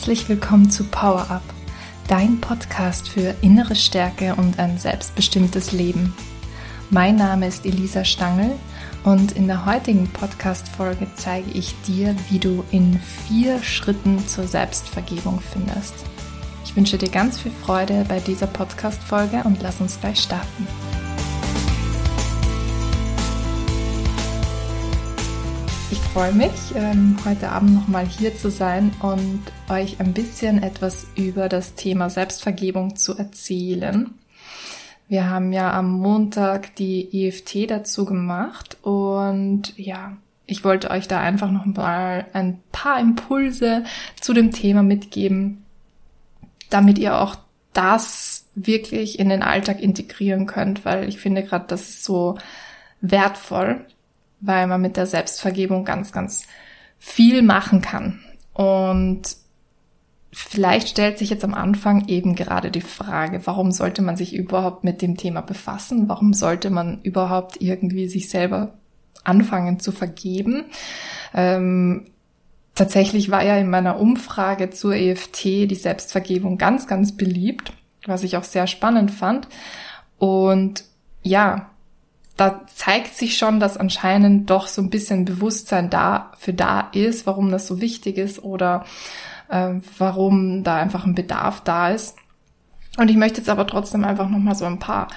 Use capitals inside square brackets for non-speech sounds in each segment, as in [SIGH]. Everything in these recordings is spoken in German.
Herzlich willkommen zu Power Up, dein Podcast für innere Stärke und ein selbstbestimmtes Leben. Mein Name ist Elisa Stangl und in der heutigen Podcast-Folge zeige ich dir, wie du in vier Schritten zur Selbstvergebung findest. Ich wünsche dir ganz viel Freude bei dieser Podcast-Folge und lass uns gleich starten. Ich freue mich, ähm, heute Abend nochmal hier zu sein und euch ein bisschen etwas über das Thema Selbstvergebung zu erzählen. Wir haben ja am Montag die EFT dazu gemacht und ja, ich wollte euch da einfach noch mal ein paar Impulse zu dem Thema mitgeben, damit ihr auch das wirklich in den Alltag integrieren könnt, weil ich finde gerade, das ist so wertvoll, weil man mit der Selbstvergebung ganz, ganz viel machen kann. Und vielleicht stellt sich jetzt am Anfang eben gerade die Frage, warum sollte man sich überhaupt mit dem Thema befassen? Warum sollte man überhaupt irgendwie sich selber anfangen zu vergeben? Ähm, tatsächlich war ja in meiner Umfrage zur EFT die Selbstvergebung ganz, ganz beliebt, was ich auch sehr spannend fand. Und ja, da zeigt sich schon, dass anscheinend doch so ein bisschen Bewusstsein dafür da ist, warum das so wichtig ist oder äh, warum da einfach ein Bedarf da ist. Und ich möchte jetzt aber trotzdem einfach nochmal so ein paar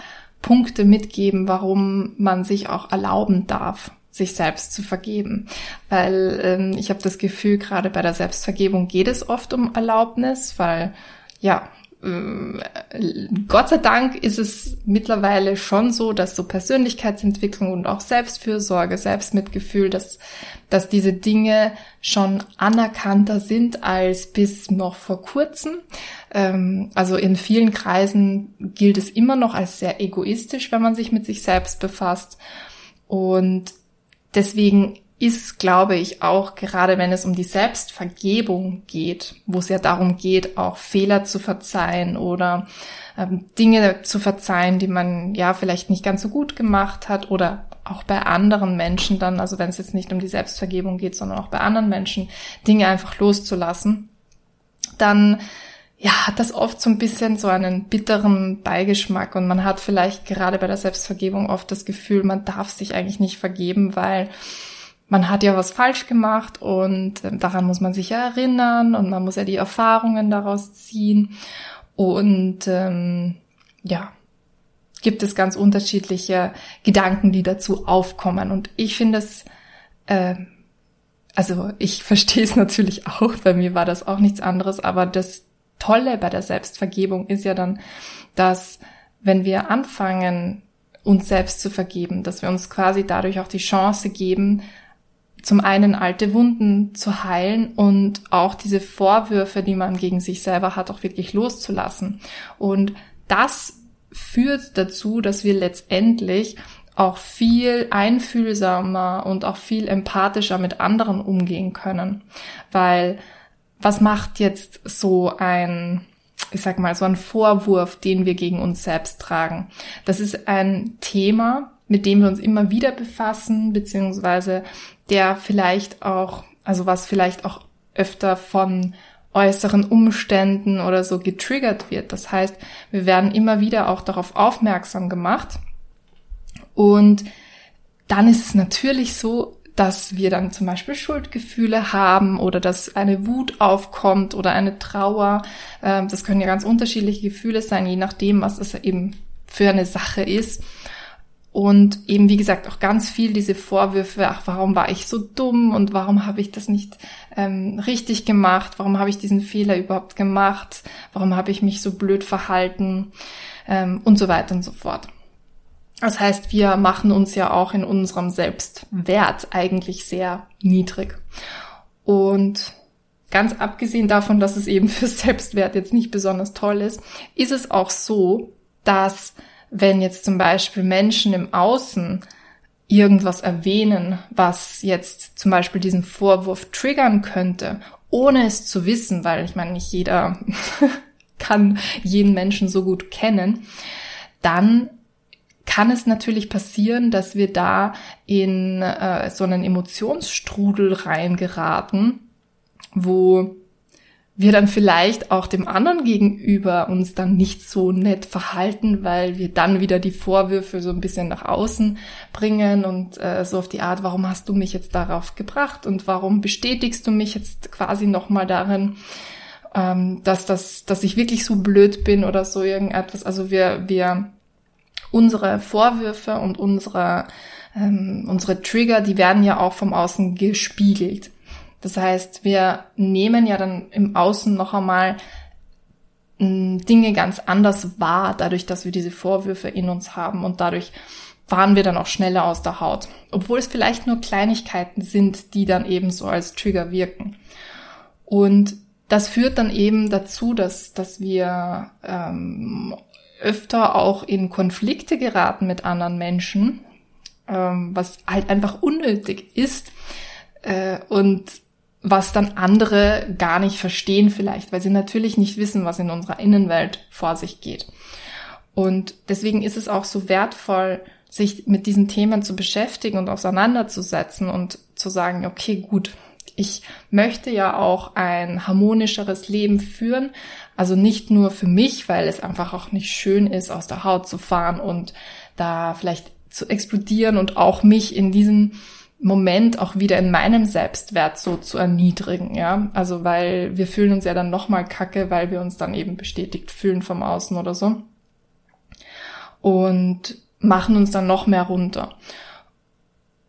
Punkte mitgeben, warum man sich auch erlauben darf, sich selbst zu vergeben. Weil ähm, ich habe das Gefühl, gerade bei der Selbstvergebung geht es oft um Erlaubnis, weil ja, Gott sei Dank ist es mittlerweile schon so, dass so Persönlichkeitsentwicklung und auch Selbstfürsorge, Selbstmitgefühl, dass, dass diese Dinge schon anerkannter sind als bis noch vor kurzem. Ähm, also in vielen Kreisen gilt es immer noch als sehr egoistisch, wenn man sich mit sich selbst befasst. Und deswegen ist, glaube ich, auch gerade wenn es um die Selbstvergebung geht, wo es ja darum geht, auch Fehler zu verzeihen oder ähm, Dinge zu verzeihen, die man ja vielleicht nicht ganz so gut gemacht hat oder auch bei anderen Menschen dann, also wenn es jetzt nicht um die Selbstvergebung geht, sondern auch bei anderen Menschen, Dinge einfach loszulassen, dann ja, hat das oft so ein bisschen so einen bitteren Beigeschmack und man hat vielleicht gerade bei der Selbstvergebung oft das Gefühl, man darf sich eigentlich nicht vergeben, weil man hat ja was falsch gemacht und ähm, daran muss man sich ja erinnern und man muss ja die Erfahrungen daraus ziehen. Und ähm, ja, gibt es ganz unterschiedliche Gedanken, die dazu aufkommen. Und ich finde es, äh, also ich [LAUGHS] verstehe es natürlich auch, bei mir war das auch nichts anderes, aber das Tolle bei der Selbstvergebung ist ja dann, dass wenn wir anfangen, uns selbst zu vergeben, dass wir uns quasi dadurch auch die Chance geben, zum einen alte Wunden zu heilen und auch diese Vorwürfe, die man gegen sich selber hat, auch wirklich loszulassen. Und das führt dazu, dass wir letztendlich auch viel einfühlsamer und auch viel empathischer mit anderen umgehen können. Weil was macht jetzt so ein, ich sag mal, so ein Vorwurf, den wir gegen uns selbst tragen? Das ist ein Thema, mit dem wir uns immer wieder befassen, beziehungsweise der vielleicht auch, also was vielleicht auch öfter von äußeren Umständen oder so getriggert wird. Das heißt, wir werden immer wieder auch darauf aufmerksam gemacht. Und dann ist es natürlich so, dass wir dann zum Beispiel Schuldgefühle haben oder dass eine Wut aufkommt oder eine Trauer. Ähm, das können ja ganz unterschiedliche Gefühle sein, je nachdem, was es eben für eine Sache ist. Und eben, wie gesagt, auch ganz viel diese Vorwürfe, ach, warum war ich so dumm und warum habe ich das nicht ähm, richtig gemacht, warum habe ich diesen Fehler überhaupt gemacht, warum habe ich mich so blöd verhalten ähm, und so weiter und so fort. Das heißt, wir machen uns ja auch in unserem Selbstwert eigentlich sehr niedrig. Und ganz abgesehen davon, dass es eben [LAUGHS] für Selbstwert jetzt nicht besonders toll ist, ist es auch so, dass wenn jetzt zum Beispiel Menschen im Außen irgendwas erwähnen, was jetzt zum Beispiel diesen Vorwurf triggern könnte, ohne es zu wissen, weil ich meine, nicht jeder [LAUGHS] kann jeden Menschen so gut kennen, dann kann es natürlich passieren, dass wir da in äh, so einen Emotionsstrudel reingeraten, wo wir dann vielleicht auch dem anderen gegenüber uns dann nicht so nett verhalten, weil wir dann wieder die Vorwürfe so ein bisschen nach außen bringen und äh, so auf die Art, warum hast du mich jetzt darauf gebracht und warum bestätigst du mich jetzt quasi nochmal darin, ähm, dass das, dass ich wirklich so blöd bin oder so irgendetwas. Also wir, wir unsere Vorwürfe und unsere ähm, unsere Trigger, die werden ja auch vom Außen gespiegelt. Das heißt, wir nehmen ja dann im Außen noch einmal hm, Dinge ganz anders wahr, dadurch, dass wir diese Vorwürfe in uns haben und dadurch fahren wir dann auch schneller aus der Haut. Obwohl es vielleicht nur Kleinigkeiten sind, die dann eben so als Trigger wirken. Und das führt dann eben dazu, dass, dass wir ähm, öfter auch in Konflikte geraten mit anderen Menschen, ähm, was halt einfach unnötig ist. Äh, und was dann andere gar nicht verstehen vielleicht, weil sie natürlich nicht wissen, was in unserer Innenwelt vor sich geht. Und deswegen ist es auch so wertvoll, sich mit diesen Themen zu beschäftigen und auseinanderzusetzen und zu sagen, okay, gut, ich möchte ja auch ein harmonischeres Leben führen. Also nicht nur für mich, weil es einfach auch nicht schön ist, aus der Haut zu fahren und da vielleicht zu explodieren und auch mich in diesem Moment auch wieder in meinem Selbstwert so zu erniedrigen, ja. Also weil wir fühlen uns ja dann nochmal kacke, weil wir uns dann eben bestätigt fühlen vom Außen oder so. Und machen uns dann noch mehr runter.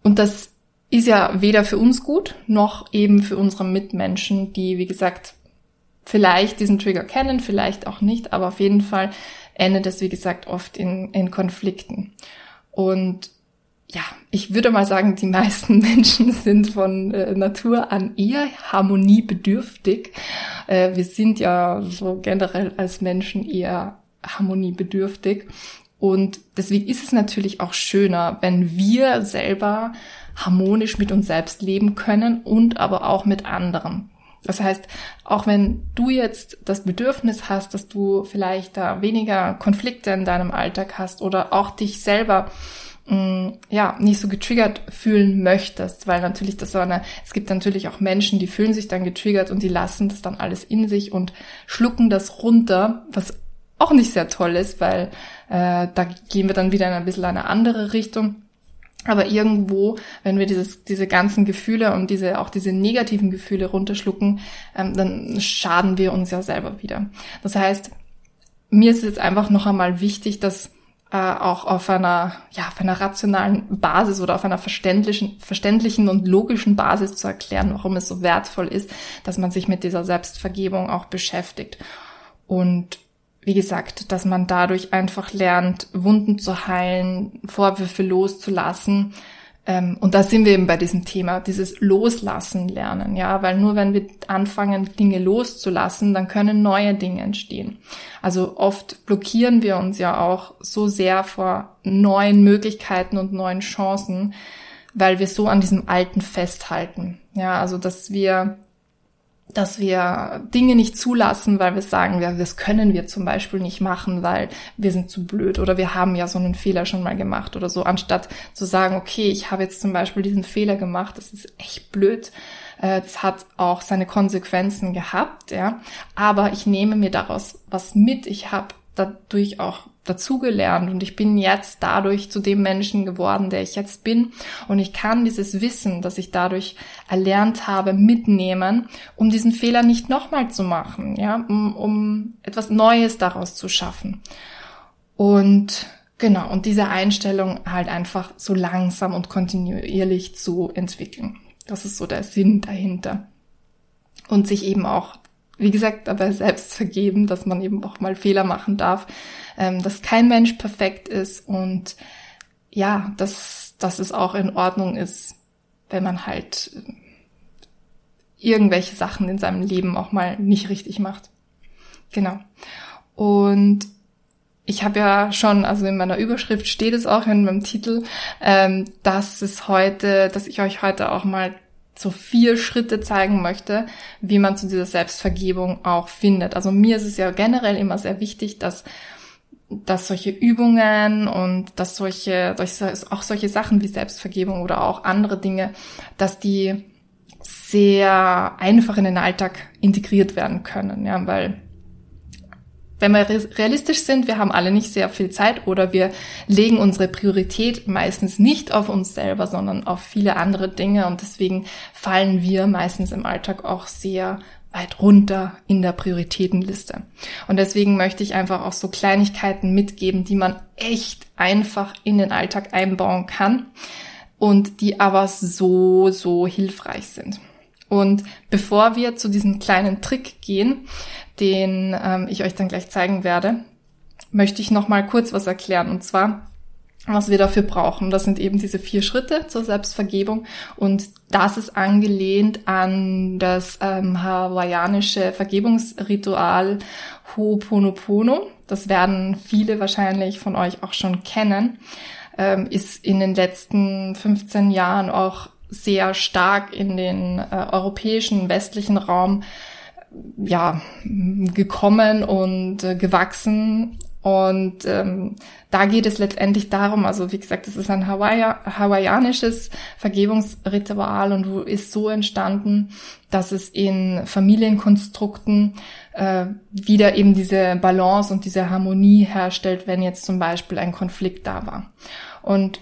Und das ist ja weder für uns gut, noch eben für unsere Mitmenschen, die, wie gesagt, vielleicht diesen Trigger kennen, vielleicht auch nicht, aber auf jeden Fall endet es, wie gesagt, oft in, in Konflikten. Und ja, ich würde mal sagen, die meisten [LAUGHS] Menschen sind von äh, Natur an eher harmoniebedürftig. Äh, wir sind ja so generell als Menschen eher harmoniebedürftig. Und deswegen ist es natürlich auch schöner, wenn wir selber harmonisch mit uns selbst leben können und aber auch mit anderen. Das heißt, auch wenn du jetzt das Bedürfnis hast, dass du vielleicht da weniger Konflikte in deinem Alltag hast oder auch dich selber ja, nicht so getriggert fühlen möchtest, weil natürlich das so eine, es gibt natürlich auch Menschen, die fühlen sich dann getriggert und die lassen das dann alles in sich und schlucken das runter, was auch nicht sehr toll ist, weil äh, da gehen wir dann wieder in ein bisschen eine andere Richtung. Aber irgendwo, wenn wir dieses, diese ganzen Gefühle und diese, auch diese negativen Gefühle runterschlucken, ähm, dann schaden wir uns ja selber wieder. Das heißt, mir ist jetzt einfach noch einmal wichtig, dass äh, auch auf einer, ja, auf einer rationalen Basis oder auf einer verständlichen, verständlichen und logischen Basis zu erklären, warum es so wertvoll ist, dass man sich mit dieser Selbstvergebung auch beschäftigt. Und wie gesagt, dass man dadurch einfach lernt, Wunden zu heilen, Vorwürfe loszulassen, ähm, und da sind wir eben bei diesem Thema, dieses Loslassen lernen, ja, weil nur wenn wir anfangen, Dinge loszulassen, dann können neue Dinge entstehen. Also oft blockieren wir uns ja auch so sehr vor neuen Möglichkeiten und neuen Chancen, weil wir so an diesem Alten festhalten. Ja, also dass wir dass wir Dinge nicht zulassen, weil wir sagen, ja, das können wir zum Beispiel nicht machen, weil wir sind zu blöd oder wir haben ja so einen Fehler schon mal gemacht oder so, anstatt zu sagen, okay, ich habe jetzt zum Beispiel diesen Fehler gemacht, das ist echt blöd, äh, das hat auch seine Konsequenzen gehabt, ja, aber ich nehme mir daraus was mit, ich habe dadurch auch dazugelernt und ich bin jetzt dadurch zu dem Menschen geworden, der ich jetzt bin und ich kann dieses Wissen, das ich dadurch erlernt habe, mitnehmen, um diesen Fehler nicht nochmal zu machen, ja, um, um etwas Neues daraus zu schaffen. Und genau, und diese Einstellung halt einfach so langsam und kontinuierlich zu entwickeln. Das ist so der Sinn dahinter. Und sich eben auch wie gesagt, dabei selbst vergeben, dass man eben auch mal Fehler machen darf, ähm, dass kein Mensch perfekt ist und ja, dass, dass es auch in Ordnung ist, wenn man halt äh, irgendwelche Sachen in seinem Leben auch mal nicht richtig macht. Genau. Und ich habe ja schon, also in meiner Überschrift steht es auch in meinem Titel, ähm, dass es heute, dass ich euch heute auch mal so vier Schritte zeigen möchte, wie man zu dieser Selbstvergebung auch findet. Also mir ist es ja generell immer sehr wichtig, dass dass solche Übungen und dass solche, auch solche Sachen wie Selbstvergebung oder auch andere Dinge, dass die sehr einfach in den Alltag integriert werden können, ja, weil wenn wir realistisch sind, wir haben alle nicht sehr viel Zeit oder wir legen unsere Priorität meistens nicht auf uns selber, sondern auf viele andere Dinge und deswegen fallen wir meistens im Alltag auch sehr weit runter in der Prioritätenliste. Und deswegen möchte ich einfach auch so Kleinigkeiten mitgeben, die man echt einfach in den Alltag einbauen kann und die aber so, so hilfreich sind. Und bevor wir zu diesem kleinen Trick gehen, den ähm, ich euch dann gleich zeigen werde, möchte ich noch mal kurz was erklären. Und zwar, was wir dafür brauchen. Das sind eben diese vier Schritte zur Selbstvergebung. Und das ist angelehnt an das ähm, hawaiianische Vergebungsritual Ho'oponopono. Das werden viele wahrscheinlich von euch auch schon kennen. Ähm, ist in den letzten 15 Jahren auch sehr stark in den äh, europäischen westlichen Raum ja gekommen und äh, gewachsen und ähm, da geht es letztendlich darum, also wie gesagt, es ist ein Hawaii hawaiianisches Vergebungsritual und ist so entstanden, dass es in Familienkonstrukten äh, wieder eben diese Balance und diese Harmonie herstellt, wenn jetzt zum Beispiel ein Konflikt da war. Und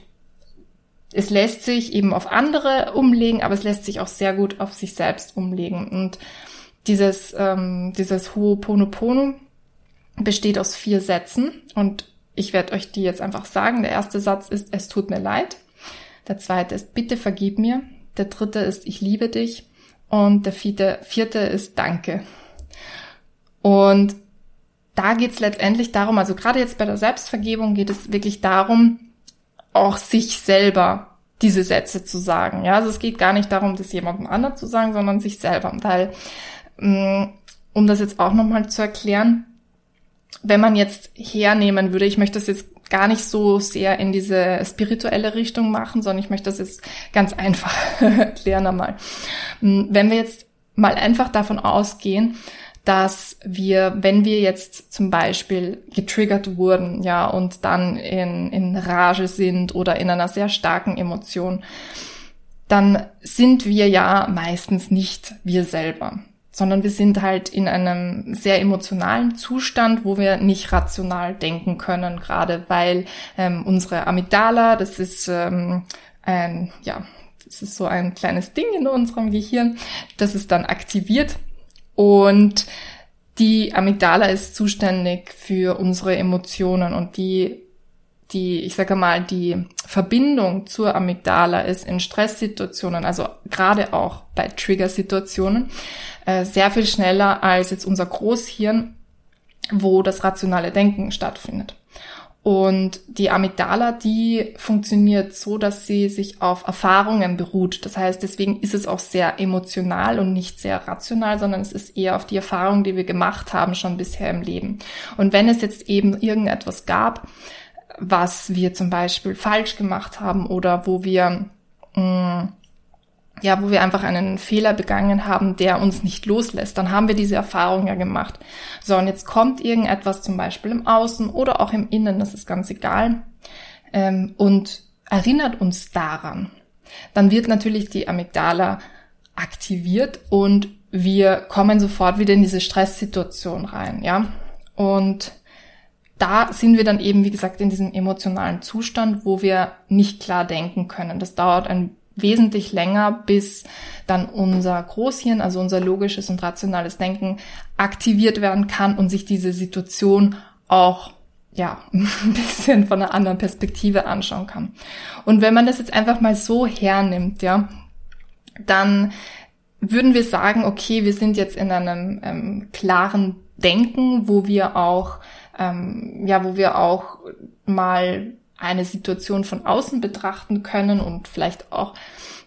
es lässt sich eben auf andere umlegen, aber es lässt sich auch sehr gut auf sich selbst umlegen. Und dieses, ähm, dieses Ho'oponopono besteht aus vier Sätzen und ich werde euch die jetzt einfach sagen. Der erste Satz ist, es tut mir leid. Der zweite ist, bitte vergib mir. Der dritte ist, ich liebe dich. Und der vierte, vierte ist, danke. Und da geht es letztendlich darum, also gerade jetzt bei der Selbstvergebung geht es wirklich darum, auch sich selber diese Sätze zu sagen. Ja, also es geht gar nicht darum, das jemandem anderen zu sagen, sondern sich selber. Weil, mm, um das jetzt auch nochmal zu erklären, wenn man jetzt hernehmen würde, ich möchte das jetzt gar nicht so sehr in diese spirituelle Richtung machen, sondern ich möchte das jetzt ganz einfach [LAUGHS] erklären einmal. Mm, wenn wir jetzt mal einfach davon ausgehen, dass wir, wenn wir jetzt zum Beispiel getriggert wurden, ja, und dann in, in Rage sind oder in einer sehr starken Emotion, dann sind wir ja meistens nicht wir selber, sondern wir sind halt in einem sehr emotionalen Zustand, wo wir nicht rational denken können, gerade weil ähm, unsere Amygdala, das ist ähm, ein, ja, das ist so ein kleines Ding in unserem Gehirn, das ist dann aktiviert und die Amygdala ist zuständig für unsere Emotionen und die, die, ich sage mal, die Verbindung zur Amygdala ist in Stresssituationen, also gerade auch bei Trigger-Situationen, äh, sehr viel schneller als jetzt unser Großhirn, wo das rationale Denken stattfindet. Und die Amygdala, die funktioniert so, dass sie sich auf Erfahrungen beruht. Das heißt, deswegen ist es auch sehr emotional und nicht sehr rational, sondern es ist eher auf die Erfahrung, die wir gemacht haben schon bisher im Leben. Und wenn es jetzt eben irgendetwas gab, was wir zum Beispiel falsch gemacht haben oder wo wir mh, mm, ja, wo wir einfach einen Fehler begangen haben, der uns nicht loslässt, dann haben wir diese Erfahrung ja gemacht. So, und jetzt kommt irgendetwas zum Beispiel im Außen oder auch im Innen, das ist ganz egal, ähm, und erinnert uns daran. Dann wird natürlich die Amygdala aktiviert und wir kommen sofort wieder in diese Stresssituation rein, ja. Und da sind wir dann eben, wie gesagt, in diesem emotionalen Zustand, wo wir nicht klar denken können. Das dauert ein wesentlich länger, bis dann unser Großhirn, also unser logisches und rationales Denken aktiviert werden kann und sich diese Situation auch ja, [LAUGHS] ein bisschen von einer anderen Perspektive anschauen kann. Und wenn man das jetzt einfach mal so hernimmt, ja, dann würden wir sagen, okay, wir sind jetzt in einem ähm, klaren Denken, wo wir auch, ähm, ja, wo wir auch mal eine Situation von außen betrachten können und vielleicht auch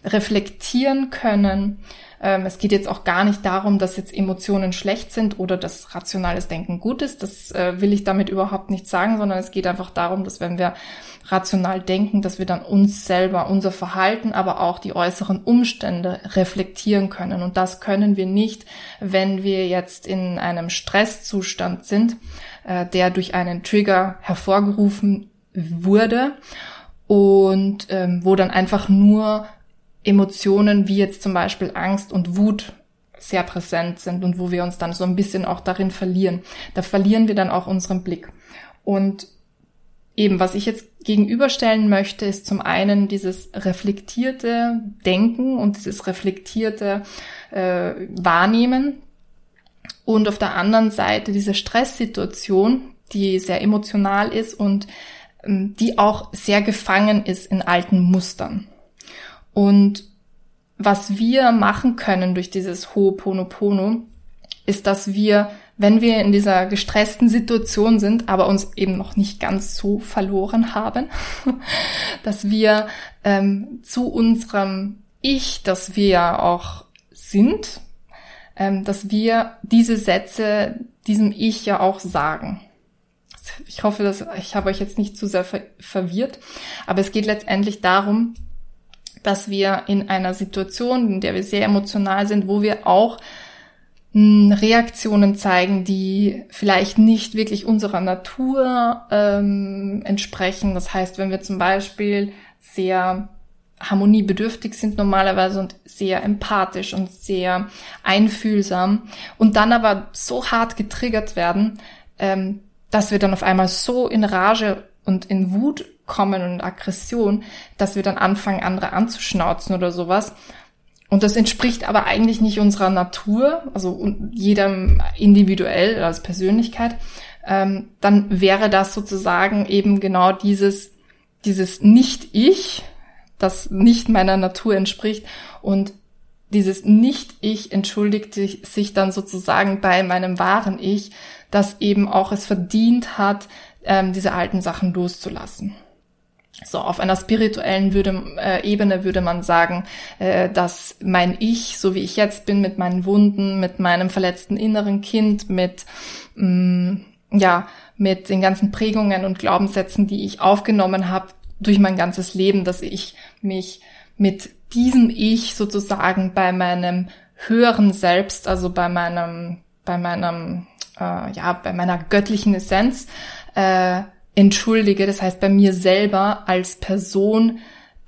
reflektieren können. Ähm, es geht jetzt auch gar nicht darum, dass jetzt Emotionen schlecht sind oder dass rationales Denken gut ist. Das äh, will ich damit überhaupt nicht sagen, sondern es geht einfach darum, dass wenn wir rational denken, dass wir dann uns selber, unser Verhalten, aber auch die äußeren Umstände reflektieren können. Und das können wir nicht, wenn wir jetzt in einem Stresszustand sind, äh, der durch einen Trigger hervorgerufen wurde und ähm, wo dann einfach nur Emotionen wie jetzt zum Beispiel Angst und Wut sehr präsent sind und wo wir uns dann so ein bisschen auch darin verlieren. Da verlieren wir dann auch unseren Blick. Und eben, was ich jetzt gegenüberstellen möchte, ist zum einen dieses reflektierte Denken und dieses reflektierte äh, Wahrnehmen und auf der anderen Seite diese Stresssituation, die sehr emotional ist und die auch sehr gefangen ist in alten Mustern. Und was wir machen können durch dieses Ho'oponopono, ist, dass wir, wenn wir in dieser gestressten Situation sind, aber uns eben noch nicht ganz so verloren haben, [LAUGHS] dass wir ähm, zu unserem Ich, das wir ja auch sind, ähm, dass wir diese Sätze diesem Ich ja auch sagen. Ich hoffe, dass ich habe euch jetzt nicht zu sehr ver verwirrt, aber es geht letztendlich darum, dass wir in einer Situation, in der wir sehr emotional sind, wo wir auch hm, Reaktionen zeigen, die vielleicht nicht wirklich unserer Natur ähm, entsprechen. Das heißt, wenn wir zum Beispiel sehr harmoniebedürftig sind normalerweise und sehr empathisch und sehr einfühlsam und dann aber so hart getriggert werden, ähm, dass wir dann auf einmal so in Rage und in Wut kommen und Aggression, dass wir dann anfangen, andere anzuschnauzen oder sowas. Und das entspricht aber eigentlich nicht unserer Natur, also jedem individuell als Persönlichkeit. Ähm, dann wäre das sozusagen eben genau dieses, dieses Nicht-Ich, das nicht meiner Natur entspricht. Und dieses Nicht-Ich entschuldigt sich dann sozusagen bei meinem wahren Ich, das eben auch es verdient hat, ähm, diese alten Sachen loszulassen. So, auf einer spirituellen würde, äh, Ebene würde man sagen, äh, dass mein Ich, so wie ich jetzt bin, mit meinen Wunden, mit meinem verletzten inneren Kind, mit, mh, mm, ja, mit den ganzen Prägungen und Glaubenssätzen, die ich aufgenommen habe durch mein ganzes Leben, dass ich mich mit diesem Ich sozusagen bei meinem höheren Selbst, also bei meinem, bei meinem, äh, ja, bei meiner göttlichen Essenz, äh, entschuldige, das heißt bei mir selber als Person,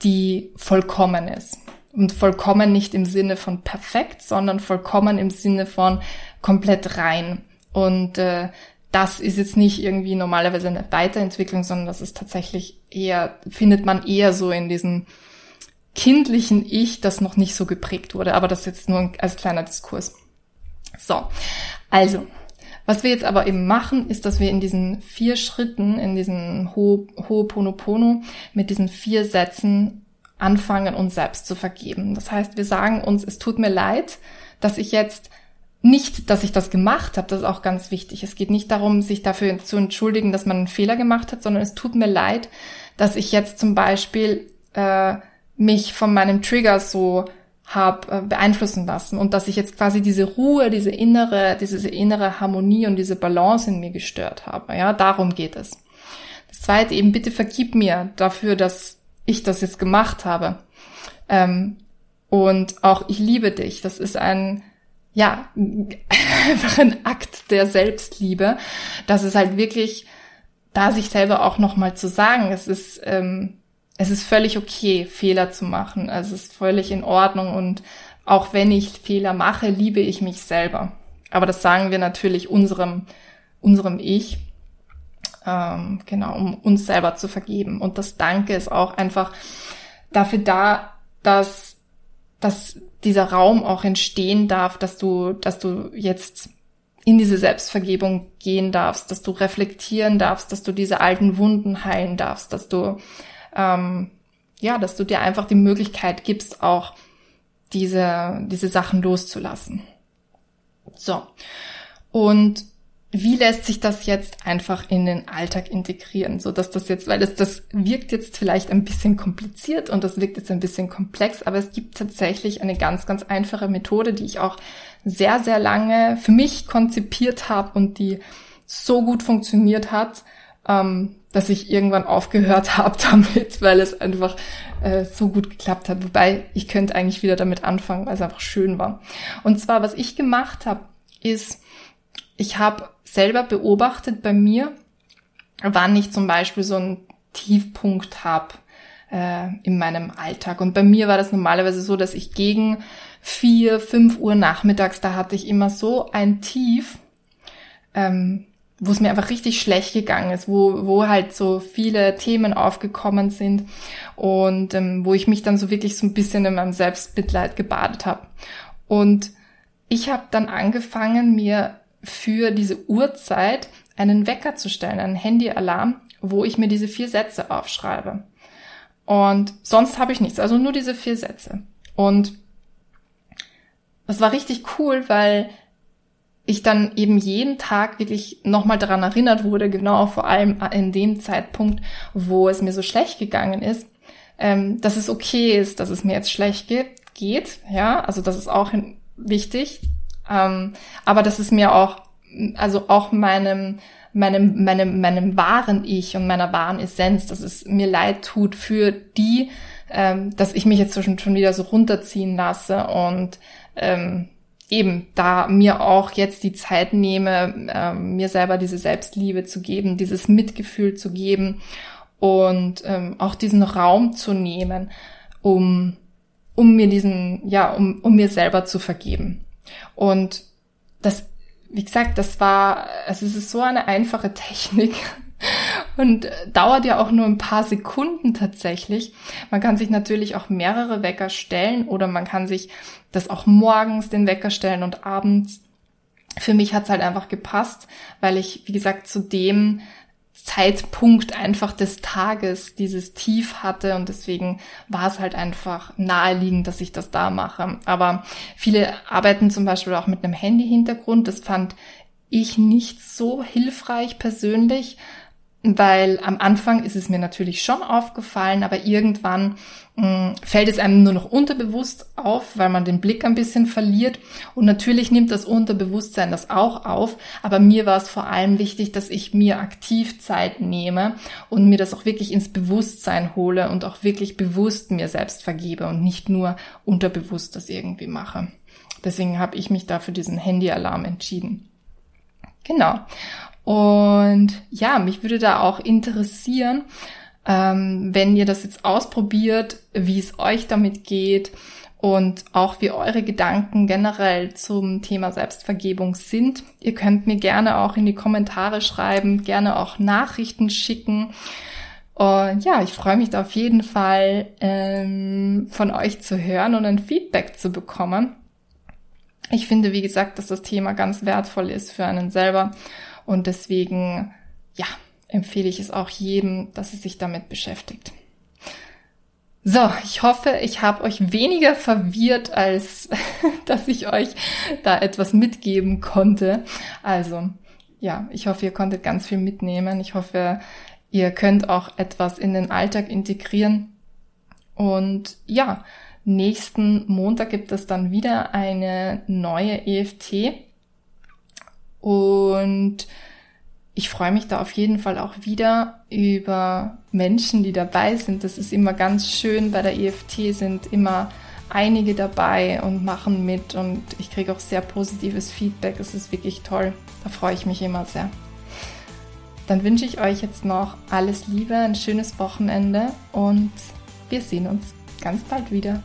die vollkommen ist. Und vollkommen nicht im Sinne von perfekt, sondern vollkommen im Sinne von komplett rein. Und äh, das ist jetzt nicht irgendwie normalerweise eine Weiterentwicklung, sondern das ist tatsächlich eher, findet man eher so in diesem kindlichen Ich, das noch nicht so geprägt wurde. Aber das jetzt nur als kleiner Diskurs. So, also was wir jetzt aber eben machen, ist, dass wir in diesen vier Schritten, in diesen Ho Ho'oponopono, mit diesen vier Sätzen anfangen, uns selbst zu vergeben. Das heißt, wir sagen uns, es tut mir leid, dass ich jetzt nicht, dass ich das gemacht habe, das ist auch ganz wichtig. Es geht nicht darum, sich dafür zu entschuldigen, dass man einen Fehler gemacht hat, sondern es tut mir leid, dass ich jetzt zum Beispiel äh, mich von meinem Trigger so habe äh, beeinflussen lassen und dass ich jetzt quasi diese Ruhe, diese innere, diese innere Harmonie und diese Balance in mir gestört habe. Ja, darum geht es. Das zweite eben, bitte vergib mir dafür, dass ich das jetzt gemacht habe. Ähm, und auch ich liebe dich. Das ist ein, ja, [LAUGHS] einfach ein Akt der Selbstliebe. Das ist halt wirklich, da sich selber auch nochmal zu sagen, es ist, ähm, es ist völlig okay, Fehler zu machen. Also es ist völlig in Ordnung und auch wenn ich Fehler mache, liebe ich mich selber. Aber das sagen wir natürlich unserem, unserem Ich, ähm, genau, um uns selber zu vergeben. Und das Danke ist auch einfach dafür da, dass, dass dieser Raum auch entstehen darf, dass du, dass du jetzt in diese Selbstvergebung gehen darfst, dass du reflektieren darfst, dass du diese alten Wunden heilen darfst, dass du ähm, ja, dass du dir einfach die Möglichkeit gibst, auch diese, diese Sachen loszulassen. So. Und wie lässt sich das jetzt einfach in den Alltag integrieren, so dass das jetzt, weil das, das wirkt jetzt vielleicht ein bisschen kompliziert und das wirkt jetzt ein bisschen komplex, aber es gibt tatsächlich eine ganz, ganz einfache Methode, die ich auch sehr, sehr lange für mich konzipiert habe und die so gut funktioniert hat, ähm, dass ich irgendwann aufgehört [LAUGHS] habe damit, weil es einfach äh, so gut geklappt hat. Wobei ich könnte eigentlich wieder damit anfangen, weil es einfach schön war. Und zwar, was ich gemacht habe, ist, ich habe selber beobachtet bei mir, wann ich zum Beispiel so einen Tiefpunkt habe, äh, in meinem Alltag. Und bei mir war das normalerweise so, dass ich gegen vier, fünf Uhr nachmittags, da hatte ich immer so ein Tief, ähm, wo es mir einfach richtig schlecht gegangen ist, wo, wo halt so viele Themen aufgekommen sind und ähm, wo ich mich dann so wirklich so ein bisschen in meinem Selbstmitleid gebadet habe. Und ich habe dann angefangen, mir für diese Uhrzeit einen Wecker zu stellen, einen Handyalarm, wo ich mir diese vier Sätze aufschreibe. Und sonst habe ich nichts, also nur diese vier Sätze. Und das war richtig cool, weil ich dann eben jeden Tag wirklich nochmal daran erinnert wurde, genau vor allem in dem Zeitpunkt, wo es mir so schlecht gegangen ist, ähm, dass es okay ist, dass es mir jetzt schlecht geht, geht ja, also das ist auch wichtig, ähm, aber dass es mir auch, also auch meinem, meinem, meinem, meinem wahren Ich und meiner wahren Essenz, dass es mir leid tut für die, ähm, dass ich mich jetzt schon, schon wieder so runterziehen lasse und ähm, eben da mir auch jetzt die Zeit nehme, äh, mir selber diese Selbstliebe zu geben, dieses Mitgefühl zu geben und ähm, auch diesen Raum zu nehmen, um, um mir diesen, ja, um, um mir selber zu vergeben. Und das, wie gesagt, das war, also es ist so eine einfache [LAUGHS] Technik, und dauert ja auch nur ein paar Sekunden tatsächlich. Man kann sich natürlich auch mehrere Wecker stellen oder man kann sich das auch morgens den Wecker stellen und abends. Für mich hat's halt einfach gepasst, weil ich, wie gesagt, zu dem Zeitpunkt einfach des Tages dieses Tief hatte und deswegen war es halt einfach naheliegend, dass ich das da mache. Aber viele arbeiten zum Beispiel auch mit einem Handy-Hintergrund. Das fand ich nicht so hilfreich persönlich, weil am Anfang ist es mir natürlich schon aufgefallen, aber irgendwann mh, mm, fällt es einem nur noch unterbewusst auf, weil man den Blick ein bisschen verliert. Und natürlich nimmt das Unterbewusstsein das auch auf, aber mir war es vor allem wichtig, dass ich mir aktiv Zeit nehme und mir das auch wirklich ins Bewusstsein hole und auch wirklich bewusst mir selbst vergebe und nicht nur unterbewusst das irgendwie mache. Deswegen habe ich mich da für diesen Handyalarm entschieden. Genau. Und ja, mich würde da auch interessieren, ähm, wenn ihr das jetzt ausprobiert, wie es euch damit geht und auch wie eure Gedanken generell zum Thema Selbstvergebung sind. Ihr könnt mir gerne auch in die Kommentare schreiben, gerne auch Nachrichten schicken. Und ja, ich freue mich da auf jeden Fall ähm, von euch zu hören und ein Feedback zu bekommen. Ich finde, wie gesagt, dass das Thema ganz wertvoll ist für einen selber und deswegen, ja, empfehle ich es auch jedem, dass es sich damit beschäftigt. So, ich hoffe, ich habe euch weniger verwirrt, als [LAUGHS] dass ich euch da etwas mitgeben konnte. Also, ja, ich hoffe, ihr konntet ganz viel mitnehmen. Ich hoffe, ihr könnt auch etwas in den Alltag integrieren. Und ja, nächsten Montag gibt es dann wieder eine neue EFT. Und ich freue mich da auf jeden Fall auch wieder über Menschen, die dabei sind. Das ist immer ganz schön. Bei der EFT sind immer einige dabei und machen mit und ich kriege auch sehr positives Feedback. Es ist wirklich toll. Da freue ich mich immer sehr. Dann wünsche ich euch jetzt noch alles Liebe, ein schönes Wochenende und wir sehen uns ganz bald wieder.